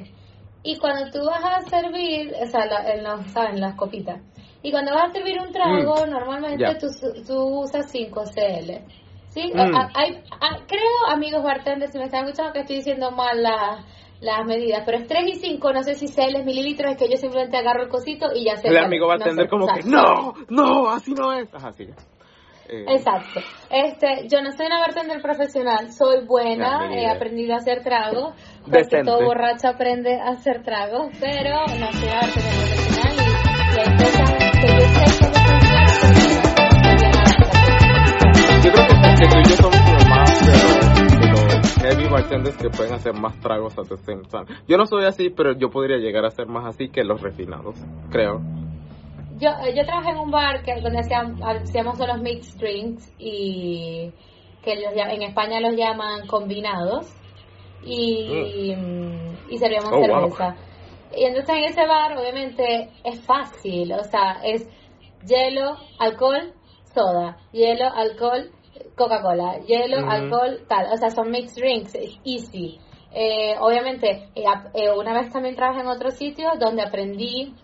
Y cuando tú vas a servir, o sea, en, los, en las copitas, y cuando vas a servir un trago, mm, normalmente tú, tú, usas 5 CL. ¿Sí? Mm. Hay, creo, amigos bartenders, si me están escuchando, que estoy diciendo mal las medidas, pero es 3 y 5, no sé si CL es mililitros, es que yo simplemente agarro el cosito y ya sé. El amigo bartender como que, no, no, así no es. Ajá, sí. Eh, Exacto. Este, yo no soy una bartender profesional, soy buena, he aprendido a hacer tragos, porque todo borracho aprende a hacer tragos, pero no soy una bartender profesional y, hay cosas que yo sé cómo funcionan, Yo creo que, tú y yo somos como más de los, heavy bartenders que pueden hacer más tragos a same time. Yo no soy así, pero yo podría llegar a ser más así que los refinados, creo yo, yo trabajé en un bar que donde hacíamos, hacíamos los mixed drinks y que en España los llaman combinados y, mm. y servíamos oh, cerveza. Y entonces en ese bar obviamente es fácil, o sea, es hielo, alcohol, soda, hielo, alcohol, Coca-Cola, hielo, alcohol, tal, o sea, son mixed drinks, es easy. Eh, obviamente, eh, eh, una vez también trabajé en otro sitio donde aprendí,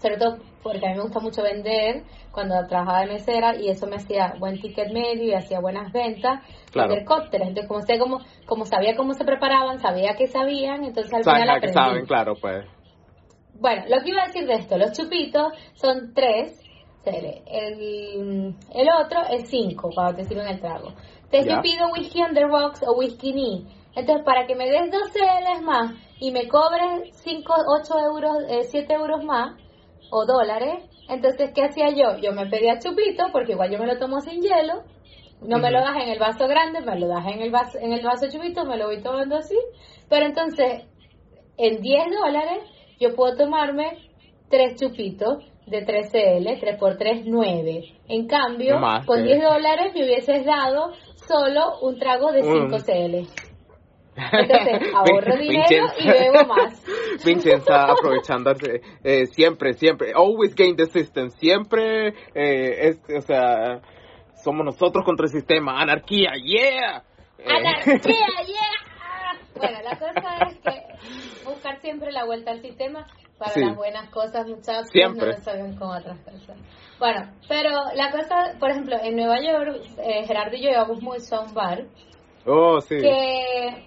sobre todo porque a mí me gusta mucho vender cuando trabajaba de mesera y eso me hacía buen ticket medio y hacía buenas ventas, claro. vender cócteles. Entonces, como, sé cómo, como sabía cómo se preparaban, sabía que sabían, entonces al final aprendí. saben, claro, pues. Bueno, lo que iba a decir de esto, los chupitos son tres, el, el otro es cinco cuando te sirven el trago. Entonces yo pido whisky on the rocks o whisky knee. Entonces, para que me des dos CLs más y me cobres 5, 8 euros, eh, 7 euros más, o dólares. Entonces, ¿qué hacía yo? Yo me pedía chupito, porque igual yo me lo tomo sin hielo. No me lo das en el vaso grande, me lo das en el vaso, en el vaso chupito, me lo voy tomando así. Pero entonces, en 10 dólares, yo puedo tomarme tres chupitos de 3 CL, 3 por 3, 9. En cambio, con 10 dólares me hubieses dado solo un trago de 5 CL. Entonces, ahorro dinero y bebo más. Vincenza aprovechando eh, siempre, siempre, always gain the system, siempre, eh, es, o sea, somos nosotros contra el sistema, anarquía, yeah. Eh. Anarquía, yeah. Bueno, la cosa es que buscar siempre la vuelta al sistema para Sí. las buenas cosas, muchachos, Siempre. no lo saben como otras personas. Bueno, pero la cosa, por ejemplo, en Nueva York, eh, Gerardo y yo íbamos mucho a un bar Oh, sí. que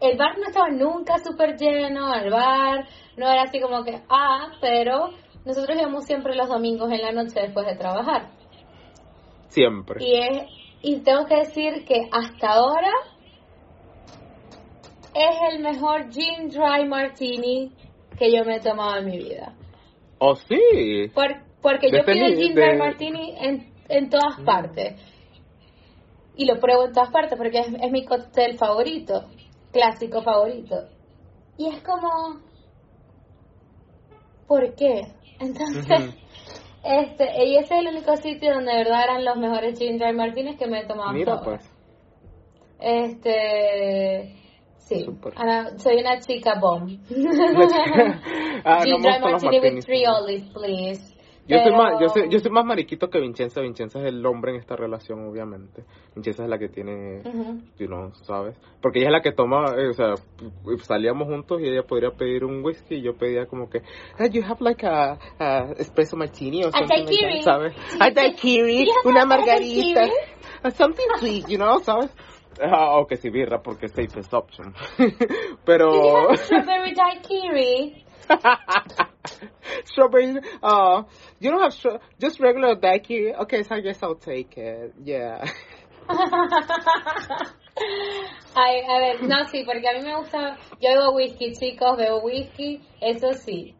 el bar no estaba nunca súper lleno, el bar no era así como que, ah, pero nosotros íbamos siempre los domingos en la noche después de trabajar. Siempre. Y, es, y tengo que decir que hasta ahora es el mejor gin dry martini que yo me he tomado en mi vida. Oh, sí. Por- porque De yo pido gin dry martini en, en todas partes. Y lo pruebo en todas partes porque es, es mi cóctel favorito, clásico favorito. Y es como, ¿por qué? Entonces, este, y ese es el único sitio donde de verdad eran los mejores gin dry martinis que me he tomado. Mira, todos. pues. Este, sí. Ana, soy una chica bomb. ah, gin dry martini with three olives, please. Yo soy, más, yo, soy, yo soy más mariquito que Vincenza. Vincenza es el hombre en esta relación, obviamente. Vincenza es la que tiene, Ujú. you know, ¿sabes? Porque ella es la que toma, eh, o sea, salíamos juntos y ella podría pedir un whisky y yo pedía como que, ah, you have like a, a espresso martini o something like daiquiri. that, ¿sabes? A daiquiri, una margarita, something sweet, you know, ¿sabes? Ah, o que sí, birra, porque es safest option. Pero... Do you have strawberry daiquiri? strawberry. Uh, you don't have stra- just regular daiquiri. Okay, so I guess I'll take it. Yeah. Ay, a ver, no, sí, porque a mí me gusta, yo bebo whisky, chicos, bebo whisky, eso sí.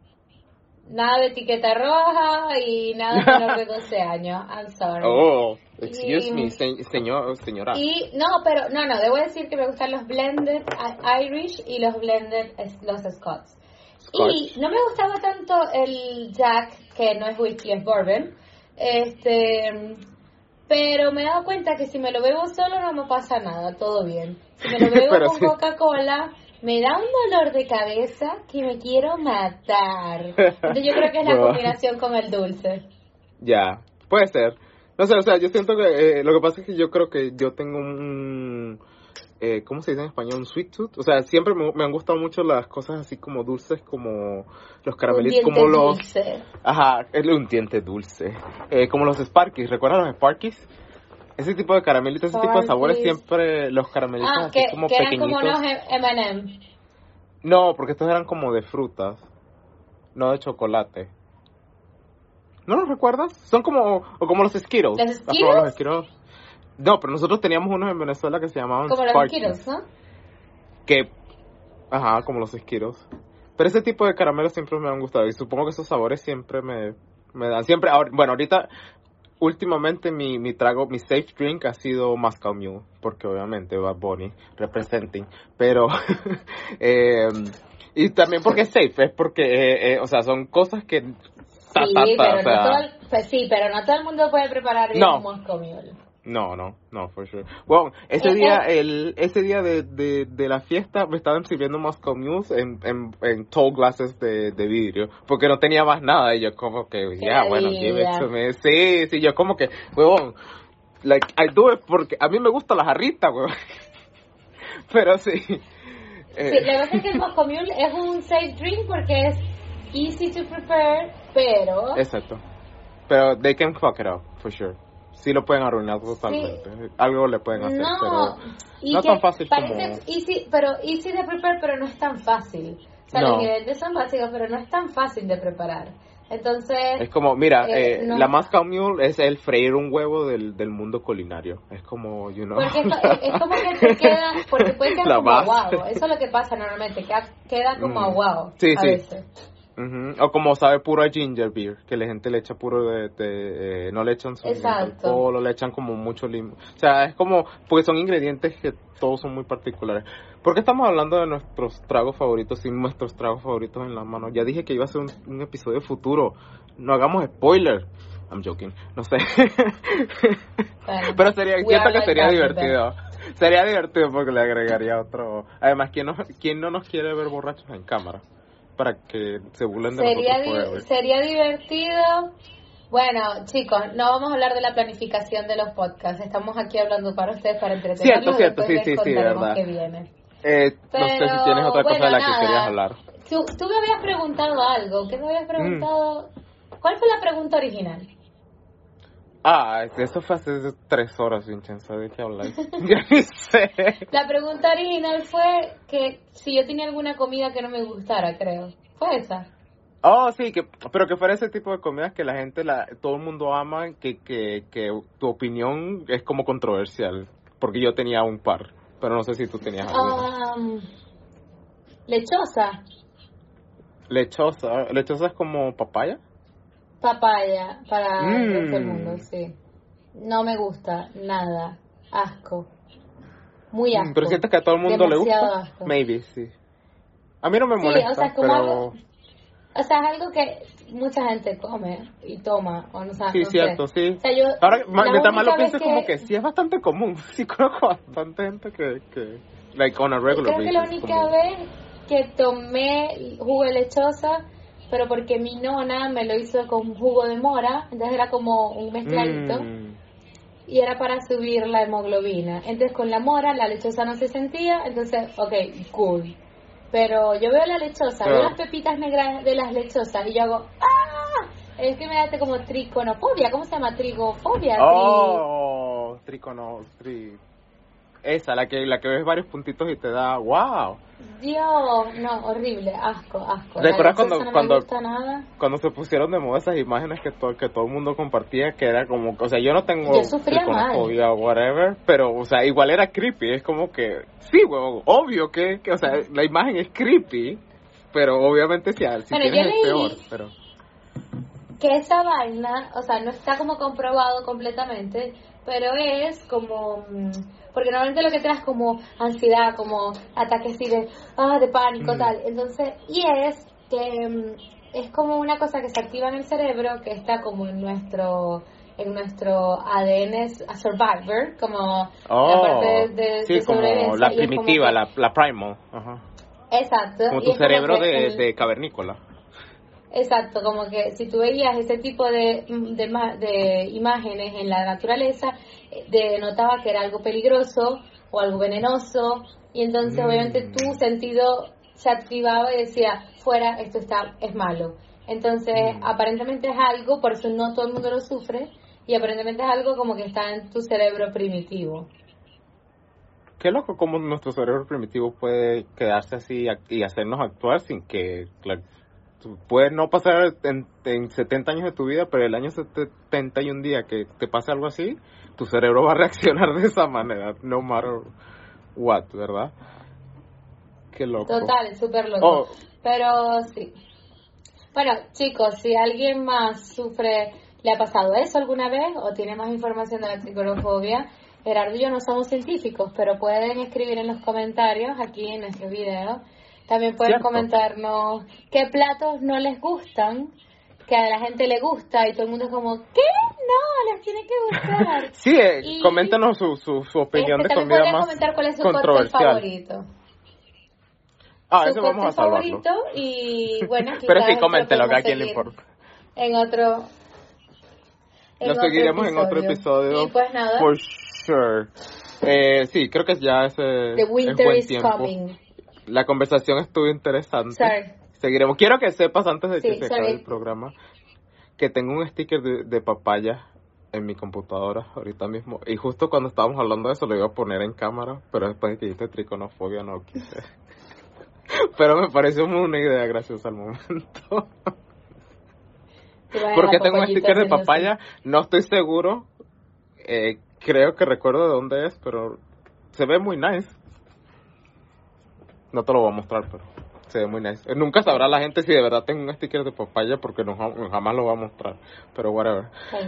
Nada de etiqueta roja y nada menor de 12 años, I'm sorry. Oh, excuse Y- me, se- señor, señora. Y no, pero no, no, debo decir que me gustan los blended Irish y los blended los Scots. Y no me gustaba tanto el Jack, que no es whisky, es bourbon. Este, pero me he dado cuenta que si me lo bebo solo no me pasa nada, todo bien. Si me lo bebo con sí. Coca-Cola, me da un dolor de cabeza que me quiero matar. Entonces yo creo que es la combinación con el dulce. Ya, puede ser. No sé, o sea, yo siento que eh, lo que pasa es que yo creo que yo tengo un, eh, ¿cómo se dice en español? Un sweet tooth. O sea, siempre me, me han gustado mucho las cosas así como dulces, como los caramelitos, como los, dulce. ajá, es un diente dulce, eh, como los Sparkies. ¿Recuerdan los Sparkies? Ese tipo de caramelitos, ese tipo de sabores siempre los caramelitos Ah, así que, como que eran pequeñitos. como unos M&M. No, porque estos eran como de frutas, no de chocolate. ¿No los recuerdas? Son como, o como los Skittles. ¿Los ¿Has probado los Skittles? No, pero nosotros teníamos unos en Venezuela que se llamaban Como los Skittles, ¿no? Que, ajá, como los Skittles. Pero ese tipo de caramelos siempre me han gustado y supongo que esos sabores siempre me, me dan. Siempre, ahora- bueno, ahorita, últimamente mi, mi trago, mi safe drink ha sido Moscow Mule, porque obviamente va Bonnie representing. Pero, eh, y también porque es safe, es porque, eh, eh, o sea, son cosas que... ta, Sí, ta, ta, pero o sea, no todo el, pues sí, pero no todo el mundo puede preparar bien No. un Moscow Mule. No, no, no, for sure. Bueno, ese Eh, día, eh. el, ese día de, de, de la fiesta me estaban sirviendo Moscow Mules en, en, en tall glasses de, de vidrio, porque no tenía más nada, y yo como que, ya, bueno, give it vida. to me. Sí, sí, yo como que, huevón, like, I do it porque a mí me gusta la jarrita, huevón. Pero sí. eh, Sí, lo que pasa es que el Moscow Mule es un safe drink porque es easy to prepare, pero Exacto. Pero they can fuck it up, for sure. Sí lo pueden arruinar totalmente. Algo le pueden hacer, no, pero... y no es tan fácil parece como- easy, pero easy de preparar, pero no es tan fácil. O sea, No. los ingredientes son básicos, pero no es tan fácil de preparar. Entonces, Es como, mira, Eh, eh, no. la Moscow Mule es el freír un huevo del, del mundo culinario. Es como, you know. Porque es, es como que te queda, porque puede quedar como aguado. Eso es lo que pasa normalmente, queda, queda como Mm. aguado Sí, a sí. veces. O como sabe puro a ginger beer, que la gente le echa puro de, de, eh, no le echan alcohol, o le echan como mucho limón. O sea, es como, porque son ingredientes que todos son muy particulares. ¿Por qué estamos hablando de nuestros tragos favoritos sin nuestros tragos favoritos en la mano? Ya dije que iba a ser un, un episodio futuro. No hagamos spoiler. I'm joking, no sé. Bueno, Pero sería, siento que sería divertido. Sería divertido porque le agregaría otro. Además, ¿quién no, quién no nos quiere ver borrachos en cámara? Para que se burlen de Sería, nosotros di- forever. sería divertido. Bueno, chicos, no vamos a hablar de la planificación de los podcasts. Estamos aquí hablando para ustedes, para entretenerlos. Cierto, cierto, sí, sí, sí, verdad. qué viene. Eh, no sé si Pero, tienes otra cosa de la bueno, que querías nada. hablar. tú, tú me habías preguntado algo. ¿Qué me habías preguntado? ¿Cuál fue la pregunta original? Ah, eso fue hace tres horas, Vincenzo, ¿de qué habláis? sé. La pregunta original fue que si yo tenía alguna comida que no me gustara, creo. ¿Fue esa? Oh, sí, que, pero que fuera ese tipo de comidas que la gente, la, todo el mundo ama, que, que, que tu opinión es como controversial. Porque yo tenía un par, pero no sé si tú tenías alguna. Um, lechosa. Lechosa, lechosa es como papaya. Papaya para el resto del Mm. mundo, sí. No me gusta, nada. Asco. Muy Mm, asco. Pero sientes que a todo el mundo le Demasiado gusta. asco. Maybe, sí. A mí no me Sí, molesta, o sea, es como pero... algo- O sea, es algo que mucha gente come y toma, o no, sa- Sí, no sé. cierto, sí. O sea, yo, Ahora, mientras más lo pienso, como que sí es bastante común. Sí conozco bastante gente que, que like on a regular Creo que la única como- vez que tomé jugo de lechosa, pero porque mi nona me lo hizo con jugo de mora, entonces era como un mezcladito. Mm. y era para subir la hemoglobina. Entonces con la mora la lechosa no se sentía, entonces, ok, cool. Pero yo veo la lechosa, veo las pepitas negras de las lechosas y yo hago, ¡ah! Es que me da como triconofobia, ¿cómo se llama? Trigofobia. tri- Oh, tricono, tri... Esa, la que, la que ves varios puntitos y te da, wow. Dios, no, horrible, asco, asco. ¿Te La acuerdas lechosa cuando- no cuando- nada. Cuando se pusieron de moda esas imágenes que, to- que todo el mundo compartía, que era como, o sea, yo no tengo Yo sufría o whatever, pero, o sea, igual era creepy, es como que, sí, huevón, obvio que, que, o sea, la imagen es creepy, pero obviamente si, si Bueno, tienes leí- peor, pero... que esa vaina, o sea, no está como comprobado completamente, pero es como, mm, porque normalmente lo que te da es como ansiedad, como ataques así de, ah, de pánico, Mm. tal. Entonces, y es que mm, es como una cosa que se activa en el cerebro, que está como en nuestro en nuestro ADN a survivor, como Oh, la parte de, de- sí, de como la es como primitiva, que- la, la primal, ajá. exacto, como tu es cerebro de, el- de cavernícola. Exacto, como que si tú veías ese tipo de, de, de imágenes en la naturaleza, eh, denotaba que era algo peligroso o algo venenoso, y entonces Mm. obviamente tu sentido se activaba y decía, fuera, esto está es malo. Entonces, Mm. aparentemente es algo, por eso no todo el mundo lo sufre, y aparentemente es algo como que está en tu cerebro primitivo. Qué loco cómo nuestro cerebro primitivo puede quedarse así y hacernos actuar sin que... tú puedes no pasar en, en 70 años de tu vida, pero el año 71 día que te pase algo así, tu cerebro va a reaccionar de esa manera, no matter what, ¿verdad? Qué loco. Total, súper loco. Oh, Pero sí. Bueno, chicos, si alguien más sufre, le ha pasado eso alguna vez o tiene más información de la tricolofobia, Gerardo y yo no somos científicos, pero pueden escribir en los comentarios aquí en nuestro video. También pueden Cierto. comentarnos qué platos no les gustan, que a la gente le gusta y todo el mundo es como, ¿qué? No, les tiene que gustar. sí, eh, Y- coméntanos su, su, su opinión Este, de comida más comentar cuál es su controversial. favorito. Ah, su eso vamos a salvarlo. favorito y bueno, Pero sí, coméntelo, que a quién le importa. En otro. en Lo otro seguiremos en otro episodio. Y pues nada, For sure. Eh, sí, creo que ya ese The es Winter buen is tiempo. coming. La conversación estuvo interesante. Sorry. Seguiremos. Quiero que sepas antes de que se acabe el programa que tengo un sticker de, de papaya en mi computadora ahorita mismo. Y justo cuando estábamos hablando de eso lo iba a poner en cámara, pero después de que dijiste triconofobia no quise. pero me pareció muy una idea graciosa al momento. Porque tengo un sticker de papaya, no estoy seguro. Eh, creo que recuerdo de dónde es, pero se ve muy nice. No te lo voy a mostrar, pero se ve muy nice. Eh, Nunca sabrá la gente si de verdad tengo un sticker de papaya porque no, jam- jamás lo va a mostrar. Pero whatever.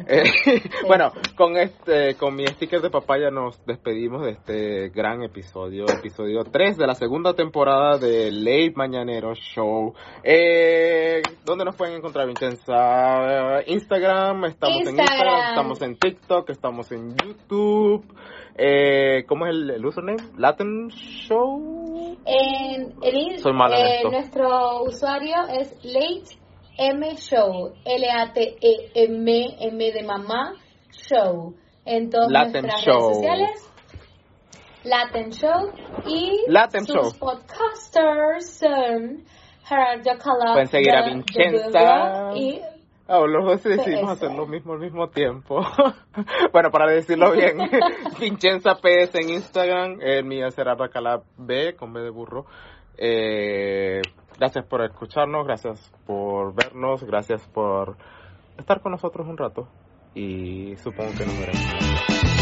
Eh, bueno, con este, con mi sticker de papaya nos despedimos de este gran episodio, episodio 3 de la segunda temporada de Late Mañanero Show. Eh, ¿Dónde nos pueden encontrar, Vincenza? Instagram, estamos en Instagram. Estamos en TikTok, estamos en YouTube. Eh, ¿Cómo es el, el username? Latin Show. En, Soy mala en eh, nuestro usuario es Late M Show. L-A-T-E-M, M de mamá, Show. En todas Latin nuestras Show. redes sociales. Latin Show. Y Latin sus Show. podcasters son Gerard Jacala. Pueden seguir a Vincenza. Y Oh, los dos decidimos hacer lo mismo al mismo tiempo. bueno, para decirlo bien, Vincenza PS en Instagram, el mío será Bacala B con B de burro. Eh, gracias por escucharnos, gracias por vernos, gracias por estar con nosotros un rato y supongo que nos veremos.